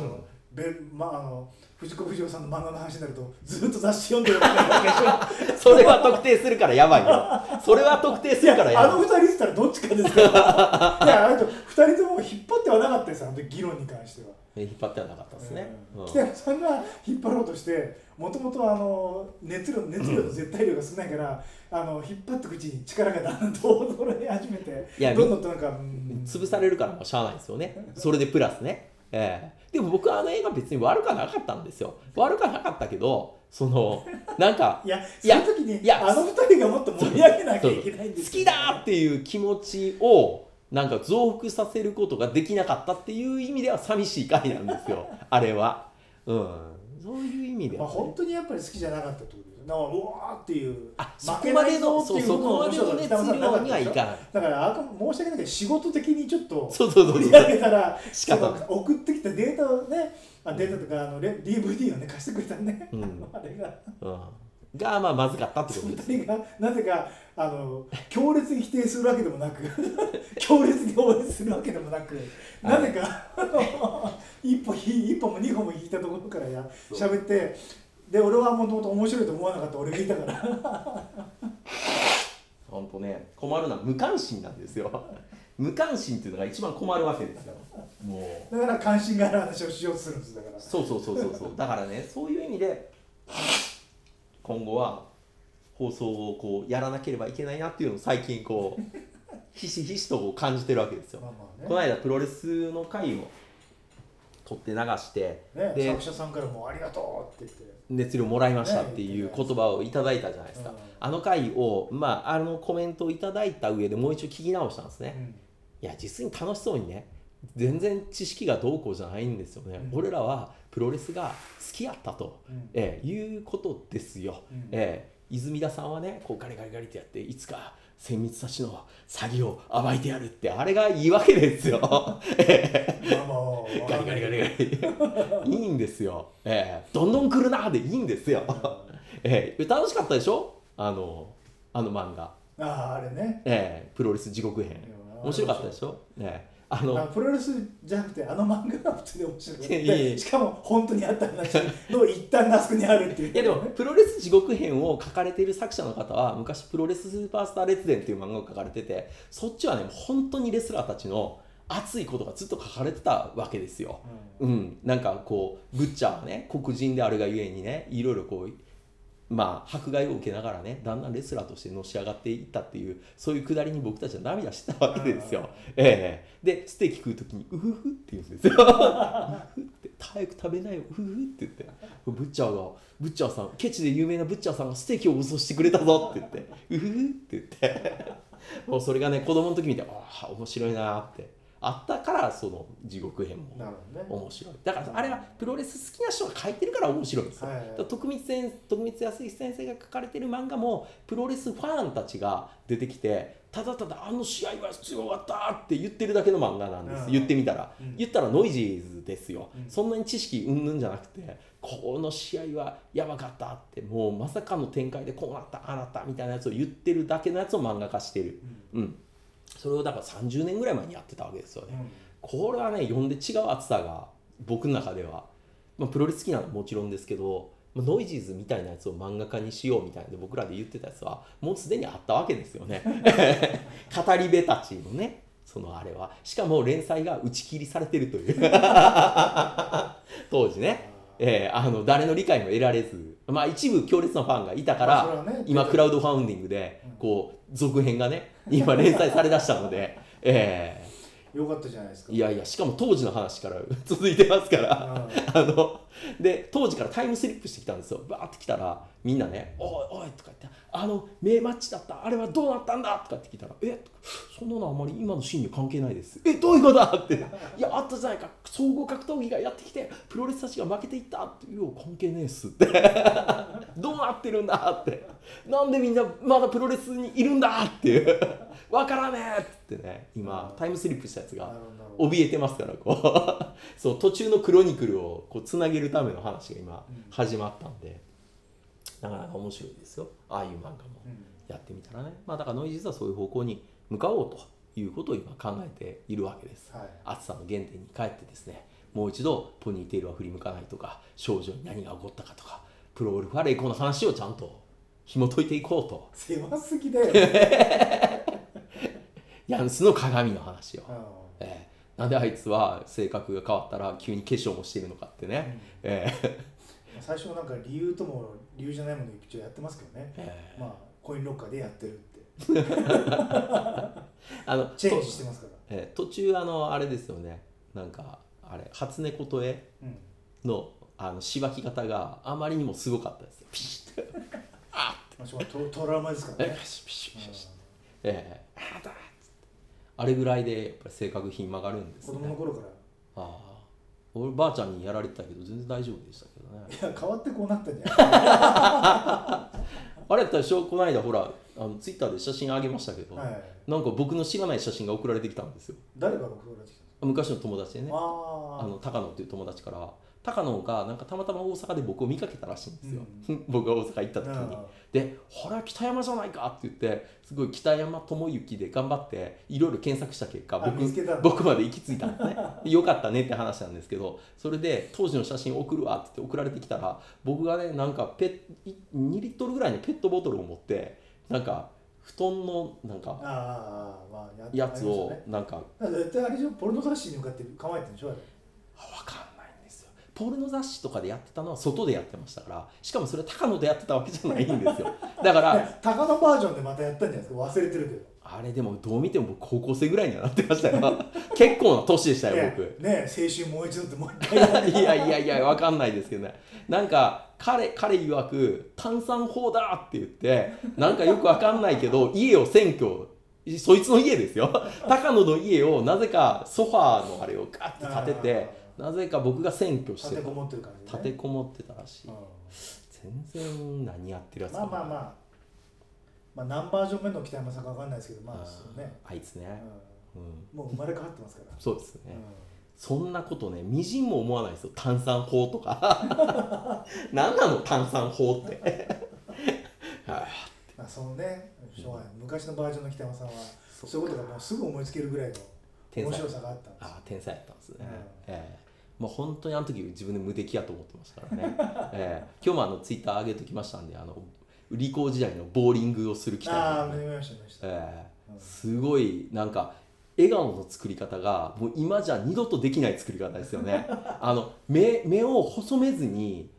べまあ、あの藤子不二雄さんの漫画の話になるとずっと雑誌読んでるわけでしょそれは特定するからやばいよ。それは特定するからやあのばい二人ってたらどっちかですから。いやあと二人とも引っ張ってはなかったですあの時議論に関しては。え引っ張ってはなかったですね、うん。北山さんが引っ張ろうとしてもともとあの熱量熱量と絶対量が少ないから、あの引っ張ってくうちに力がだんだんと衰え始めていやどんどんとなんか、うん。潰されるからもうしゃあないですよね。それでプラスね、ええ。でも僕はあの映画別に悪くはなかったんですよ。悪くはなかったけどそのなんか いやいやその時にいやあの二人がもっと盛り上げなきゃいけないんです好きだっていう気持ちをなんか増幅させることができなかったっていう意味では寂しい回なんですよ。あれは。うん。そういう意味でまあ、本当にやっぱり好きじゃなかったってことですよだからうわーっていう。あそこまでのそうそこまでの熱量にはいかないだから申し訳ないけど仕事的にちょっとそうそうそう盛り上げたら仕方ない。その送ってきたデータをねあデータとかあのレ DVD をね貸してくれたね、うん。あれが。うん、がまあまずかったってことですがなぜかあの強烈に否定するわけでもなく 強烈に応援するわけでもなくなぜか一歩ひ一歩も二歩も引いたところからや喋ってで俺はもともと面白いと思わなかった。俺がいたから。本当ね困るのは無関心なんですよ。無関心っていうのが一番困るわけですよ。もう。だから関心がある話をしようとするんですだから。そうそうそうそうそう。だからねそういう意味で今後は放送をこうやらなければいけないなっていうのを最近こうひしひしとこう感じてるわけですよ、まあまあね。この間プロレスの回を撮って流して、ね、で作者さんからも「ありがとう」って言って。熱量もらいましたっていうね言葉をいただいたじゃないですか、うん。あの回をまああのコメントをいただいた上でもう一度聞き直したんですね、うん。いや実に楽しそうにね全然知識がどうこうじゃないんですよね、うん。俺らはプロレスが好きやったと、うん。ええいうことですよ、うん。ええ泉田さんはねこうガリガリガリってやっていつか千光たちの詐欺を暴いてやるってあれがいいわけですよ。ガリガリガリガリ。いいんですよ、ええ。どんどん来るなでいいんですよ、ええ。楽しかったでしょ？あのあの漫画、あああれね。ええ。プロレス地獄編。面白かったでしょ、ええあのあプロレスじゃなくてあの漫画が普通に面白くてしかも本当にあった話の一端があそこにあるっていう。いやでもプロレス地獄編を書かれている作者の方は昔プロレススーパースター列伝っていう漫画を書かれててそっちはね本当にレスラーたちの熱いことがずっと書かれてたわけですよ。うん、なんかこうブッチャーはね黒人であるがゆえにねいろいろこうまあ迫害を受けながらねだんだんレスラーとしてのし上がっていったっていうそういうくだりに僕たちは涙してたわけですよ。ええ。でステーキ食う時に「うふふ」って言うんですよ。うふふって。早く食べないようふふって言って。ブッチャーがブッチャーさんケチで有名なブッチャーさんがステーキをご馳走してくれたぞって言って「うふふ」って言って。もうそれがね子供の時見てああ面白いなってあったからその地獄編も面白い。だからあれはプロレス好きな人が書いてるから面白いんですよ、はいはい。徳光先徳光康之先生が書かれてる漫画もプロレスファンたちが出てきてただただあの試合は強かったって言ってるだけの漫画なんです、うん。言ってみたら、うん。言ったらノイジーズですよ、うん。そんなに知識うんぬんじゃなくてこの試合はやばかったってもうまさかの展開でこうなったああなったみたいなやつを言ってるだけのやつを漫画化してる、うん、それをだから30年ぐらい前にやってたわけですよね、これはね読んで違う熱さが僕の中では、まあ、プロレス好きなのはもちろんですけど、まあ、ノイジーズみたいなやつを漫画化にしようみたいなで僕らで言ってたやつはもうすでにあったわけですよね。語り部たちのねそのあれは。しかも連載が打ち切りされてるという。当時ね、えーあの誰の理解も得られず、まあ、一部強烈なファンがいたから、ね今クラウドファウンディングでこう続編がね今連載されだしたので、えーよかったじゃないですか。いやいやしかも当時の話から 続いてますから。あので当時からタイムスリップしてきたんですよ。バーって来たらみんなね「おいおい」とか言って「あの名マッチだった。あれはどうなったんだ?」とかって聞いたら「え？そんなのあんまり今のシーンに関係ないです」「えどういうことだ?」って「いやあったじゃないか。総合格闘技がやってきてプロレスたちが負けていった」って「いや関係ねえっす」って「どうなってるんだ?」って「なんでみんなまだプロレスにいるんだ?」って。いう「わからねえ」ってね。今タイムスリップしたやつが怯えてますからこう。そう途中のクロニクルをこうつなげるための話が今うん。始まったんで、なかなか面白いですよ。ああいう漫画もうん。やってみたらね。まあだからノイジーズはそういう方向に向かおうということを今考えているわけです。はい。暑さの原点に帰ってですね。もう一度ポニーテールは振り向かないとか少女に何が起こったかとかプロゴルファーレイコーの話をちゃんと紐解いていこうと。狭すぎだよ。ね、ヤンスの鏡の話を、うんえーなんであいつは性格が変わったら急に化粧もしてるのかってね、えー最初なんか理由とも理由じゃないもの一応やってますけどね、えまあコインロッカーでやってるって。ー あのチェンジとしてますから。えー途中あのあれですよね。なんかあれ初猫と絵うん。のあのしばき方があまりにもすごかったですよ。ピシッて。あまあしょうがないトトラウマですからね。えピシッピシッピシッ。ええあだっつって。あれぐらいでやっぱり性格ひん曲がるんです子ね供の頃から。ああ俺ばあちゃんにやられてたけど全然大丈夫でしたけどね。いや変わってこうなったんじゃない あれやったらしょこの間ほらあのツイッターで写真あげましたけど、はい。なんか僕の知らない写真が送られてきたんですよ。誰が僕が来たん昔の友達でね。ああの高野っていう友達から高野がなんかたまたま大阪で僕を見かけたらしいんですよ、僕が大阪行った時に。あで「ほら北山じゃないか」って言ってすごい北山智之で頑張っていろいろ検索した結果あ僕僕まで行き着いたんですね。よかったねって話なんですけどそれで当時の写真送るわって言って送られてきたら僕がねなんかペッ2リットルぐらいのペットボトルを持ってなんか布団のなんかあああまあややつをなんか絶対あれでしょポルノ雑誌に向かって構えてるんでしょあれ。分かんないんですよポルノ雑誌とかでやってたのは外でやってましたからしかもそれ高野でやってたわけじゃないんですよ。だからね 高野バージョンでまたやったんじゃないですか忘れてるけどあれでもどう見ても僕高校生ぐらいにはなってましたよ。結構な年でしたよ僕。ねね青春もう一度ってもう一回。いやいやいや分かんないですけどね。なんか彼彼曰く炭酸砲だって言ってなんかよく分かんないけど家を占拠そいつの家ですよ。高野の家をなぜかソファーのあれをガッて立ててなぜか僕が占拠してた立てこもってる感じで、ね、立てこもってたらしい。うん。全然何やってるやつまあまあまあまあ何バージョン目の北山さんかわかんないですけどまあそうね、あいつね、ううん、ん、もう生まれ変わってますから、そうですね、うん。そんなことねみじんも思わないですよ。炭酸砲とか。何なの炭酸砲って。はまあそのね。しょうがない。昔のバージョンの北山さんはそういうことがもうすぐ思いつけるぐらいの面白さがあったんです。よあ天才やったんですね、うん。ええ。もう本当にあの時自分で無敵やと思ってましたからね、ええ。今日もあのツイッター上げときましたんであの理工時代のボーリングをする機ああ会、見ました見ました、ええ。うん。すごいなんか笑顔の作り方がもう今じゃ二度とできない作り方ですよね。あの目目を細めずに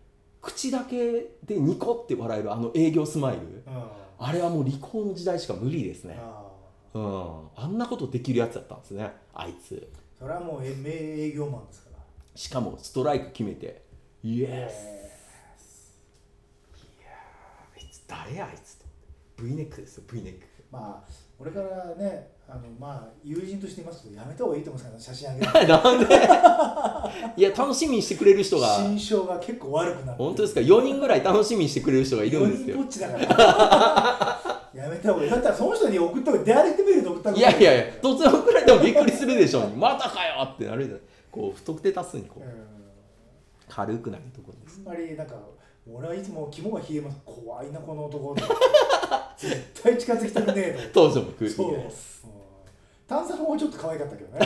口だけでニコって笑えるあの営業スマイル。うん。あれはもう理工の時代しか無理ですね。あうん。あんなことできるやつだったんですねあいつ。それはもうえ名営業マンですから。しかもストライク決めてイエスえあいつ誰やあいつと V ネックですよ V ネック。ーまあ俺からねあのまあ友人として言いますとやめた方がいいと思うんですから、写真あげる なんで？いや楽しみにしてくれる人が。心象が結構悪くなって本当ですか？4人ぐらい楽しみにしてくれる人がいるんです4人よぼっちだから。やめた方がいい。だったらその人に送った方が出歩いてみると送った方いがやいやいや突然送られてもびっくりするでしょう。またかよってなるじゃない。こう不特定多数にこううん。軽くなるところです。あんまりなんか俺はいつも肝が冷えます。怖いなこの男。絶対近づきたくねえ当時の僕。とそう、うん炭酸もちょっと可愛かったけどね。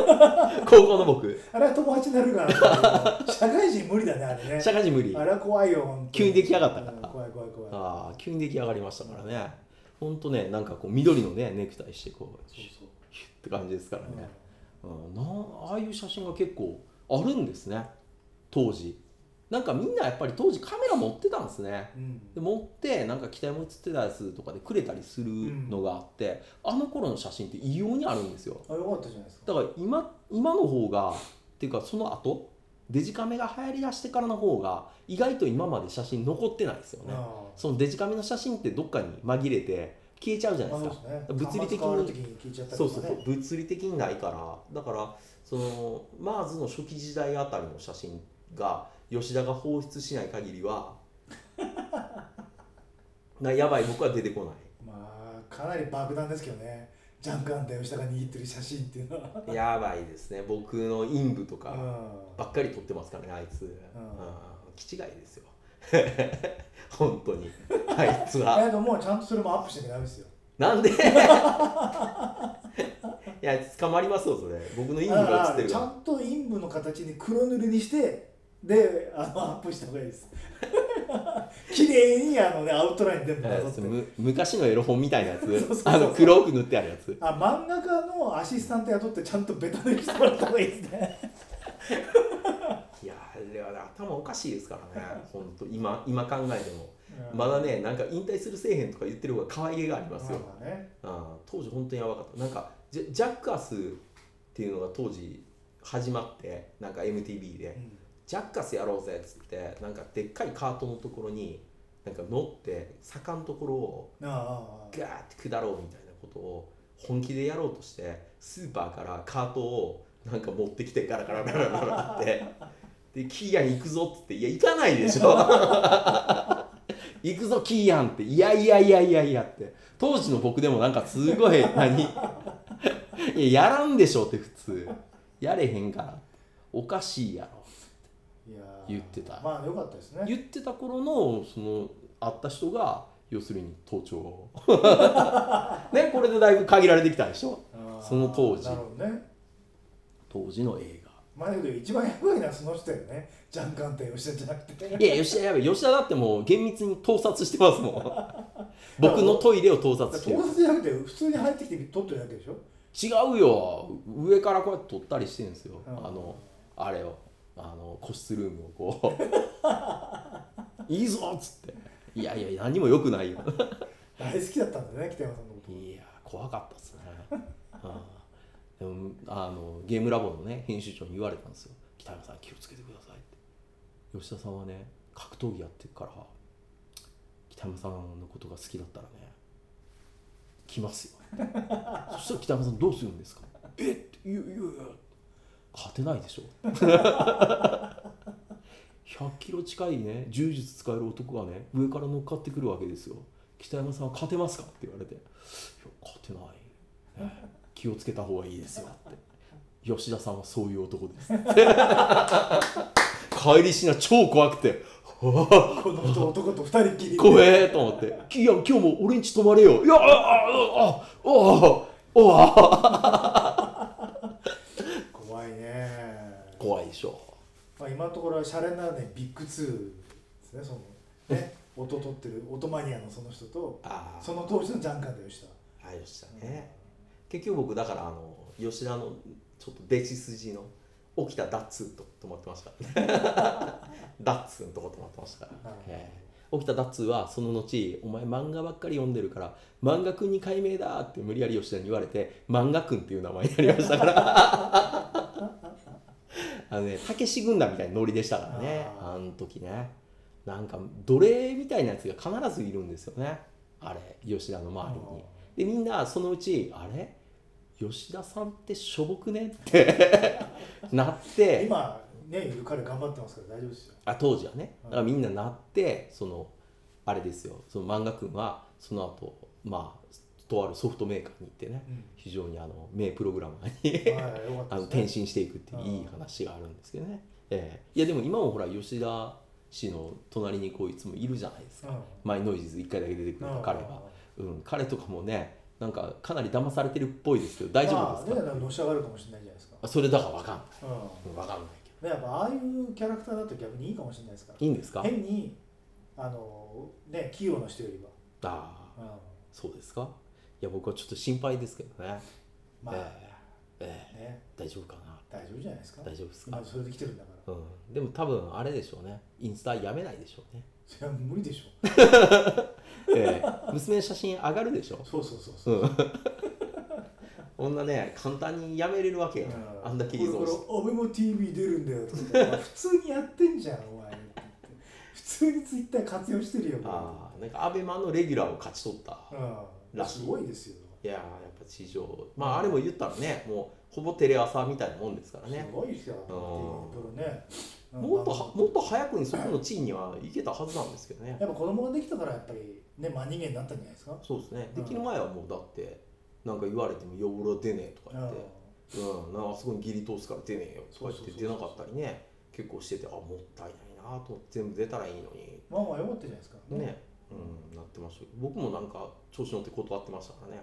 高校の僕。あれは友達になるから。社会人無理だねあれね。社会人無理。あれは怖いよ本当急に出来上がったから。うん怖い怖い怖い。ああ急に出来上がりましたからね。ほんとねなんかこう緑のねネクタイしてこうそうそう。ヒュッって感じですからうん。ね、うん、なああいう写真が結構あるんですね。当時なんかみんなやっぱり当時カメラ持ってたんですね。うん。で持ってなんか機体も写ってたやつとかでくれたりするのがあって、あの頃の写真って異様にあるんですよ。あよかったじゃないですか。だから今今の方がっていうかその後デジカメが流行りだしてからの方が意外と今まで写真残ってないですよね。あそのデジカメの写真ってどっかに紛れて消えちゃうじゃあないですか。ね。物理的に端末変わる時に聞いちゃったりそうそうそう物理的にないから。だからそのマーズの初期時代あたりの写真が吉田が放出しない限りは なやばい僕は出てこない。まあかなり爆弾ですけどね。ジャンクアンタ吉田が握ってる写真っていうのは。やばいですね。僕の陰部とかうん。ばっかり撮ってますからねあいつ、うん。ん。気違いですよ。本当に。あいつは。えでももうちゃんとそれもアップしなきゃダメですよ。なんで？いや捕まりますよそれ。僕の陰部が映ってるかちゃんと陰部の形に黒塗りにしてであのアップした方がいいです。綺麗にあのねアウトライン全部らなぞって。む昔のエロ本みたいなやつ。あの黒く塗ってあるやつ。あ漫画家のアシスタント雇ってちゃんとベタ塗りしてもらった方がいいですね。いやいや頭おかしいですからね。本当今今考えても。うん。まだねなんか引退するせえへんとか言ってる方が可愛げがありますよ、まあ当時本当にやばかった。なんかジャジャックアスっていうのが当時始まってなんか MTV で、うんジャッカスやろうぜっつってなんかでっかいカートのところになんか乗って坂のところをガーって下ろうみたいなことを本気でやろうとしてスーパーからカートをなんか持ってきてガラガラガラガラってでキーヤン行くぞっつっていや行かないでしょ。行くぞキーヤンって。いやいやいやいやいやって。当時の僕でもなんかすごい何？いややらんでしょって普通。やれへんからおかしいやろ言ってた。まあよかったですね。言ってた頃のその会った人が要するに盗聴。ねこれでだいぶ限られてきたでしょ。その当時。なるほどね。当時の映まあだけど一番やばいのはその人よね。ジャンカンって吉田じゃなくて。画いや吉田やべえ吉田だってもう厳密に盗撮してますもん。僕のトイレを盗撮してる。盗撮じゃなくて普通に入ってきて撮ってるだけでしょ？違うよ。上からこうやって撮ったりしてるんですよ。うん。あのあれをあの個室ルームをこう いいぞっつって。いやいや何もよくないよ。大好きだったんだよね北山さんのこと。いや怖かったっすね、うん。でもあのゲームラボのね編集長に言われたんですよ。北山さん気をつけてくださいって。吉田さんはね格闘技やってるから北山さんのことが好きだったらね来ますよ。そしたら北山さんどうするんですか？えっ？いやいやいや勝てないでしょ。100キロ近いね柔術使える男がね上から乗っかってくるわけですよ。北山さんは勝てますかって言われて「いや勝てない、ね気をつけた方がいいですよ」って。吉田さんはそういう男です。帰りしな超怖くて「は あこの人男と二人っきり怖えと思って「いや今日も俺んち泊まれよ」いやああああああ怖いね怖いでしょ。まあ、今のところはシャレなねビッグツーですねそのね 音取ってる音マニアのその人とあその当時のジャンカンで吉田あ吉田ね。結局僕だからあの吉田のちょっと弟子筋の起きたダッツンと泊まってました ダッツンのとこ泊まってましたから、起きたダッツンはその後「お前漫画ばっかり読んでるから漫画くんに改名だ」って無理やり吉田に言われて漫画くんっていう名前になりましたから あのねたけし軍団みたいなノリでしたからね。ああの時ね。なんか奴隷みたいなやつが必ずいるんですよね。あれ吉田の周りに。でみんなそのうちあれ？吉田さんってしょぼくね？って なって。今ね彼頑張ってますから大丈夫ですよ。あ当時はね。うん。だからみんななってそのあれですよ。その漫画君はその後まあとあるソフトメーカーに行ってねうん。非常にあの名プログラマーには あの転身していくっていういい話があるんですけどね、ええ。いやでも今もほら吉田氏の隣にこういつもいるじゃないですか、うん。マイノイズ1回だけ出てくるうん彼は、うん、彼とかもねなんかかなり騙されてるっぽいですけど大丈夫ですか、まあねのし上がるかもしれないじゃないですか。あそれだから分かんない、うん。うん、分かんないけでやっぱああいうキャラクターだと逆にいいかもしれないですから。どいいんですか？変にあのね器用な人よりああ。は、うん、そうですか？いや僕はちょっと心配ですけどね、まあ、ええ大丈夫かな。大丈夫じゃないですか？大丈夫ですか？今、それで来てるんだから。うん、でも多分あれでしょうね。インスタやめないでしょうね、それは無理でしょ ええ。娘の写真上がるでしょそうそうそうそう、うん。こんなね簡単にやめれるわけよ、あんだけ依存して。これこれアベマ TV 出るんだよとか言って。普通にやってんじゃんお前。って言って普通にツイッター活用してるよああなんかアベマのレギュラーを勝ち取った。うん、らしい。すごいですよ。いやーやっぱ地上まああれも言ったらねもうほぼテレ朝みたいなもんですからね。すごいですよ、うん。もっとはまあもっと早くにそこの地位には行けたはずなんですけどね。やっぱ子供ができたからやっぱりね真人間になったんじゃないですか？そうですね。うんできる前はもうだってなんか言われても「いや俺は出ねえ」とか言って「うん、なんかあそこに義理通すから出ねえよ」とか言って出なかったりね結構しててあもったいないなと。全部出たらいいのに。まあまあよかったじゃないですか。ね、うん、なってました僕もなんか調子乗って断ってましたからね。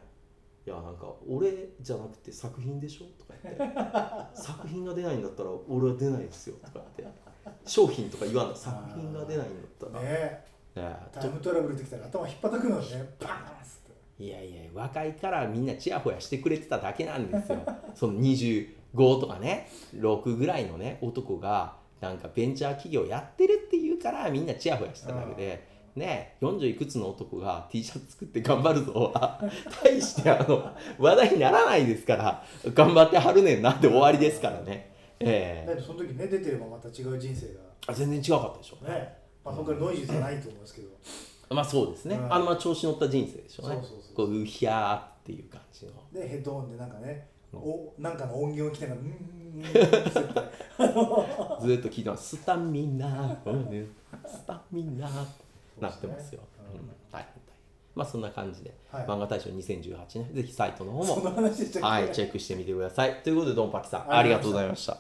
いやなんか俺じゃなくて作品でしょとか言って。作品が出ないんだったら俺は出ないですよとか言って。商品とか言わない作品が出ないんだったら、ねねえ。タイムトラブルできたら頭引っ叩くのね。バーンって。いやいや若いからみんなちやほやしてくれてただけなんですよ。その25とかね。6ぐらいのね男がなんかベンチャー企業やってるっていうからみんなちやほやしてただけで。ね、40いくつの男が T シャツ作って頑張るぞ。は 大してあの話題にならないですから頑張ってはるねんなって終わりですからね、えだってその時ね出てればまた違う人生あ全然違うかったでしょ。がね。まあそこからノイジーじゃないと思いますけど。まあそうですね、うん。あのまあ調子乗った人生でしょうね。そうそうそうこううひゃーっていう感じの。でヘッドホンでなんかねうん。おなんかの音源を聞きながら うんずっと聞いてます。スタミナ、うんスタミナってなってますよ。そうですねうん大変大変。まあそんな感じで、はい漫画大賞2018ね、ぜひサイトの方そも、はい、チェックしてみてください。ということで、ドンパキさん、ありがとうございました。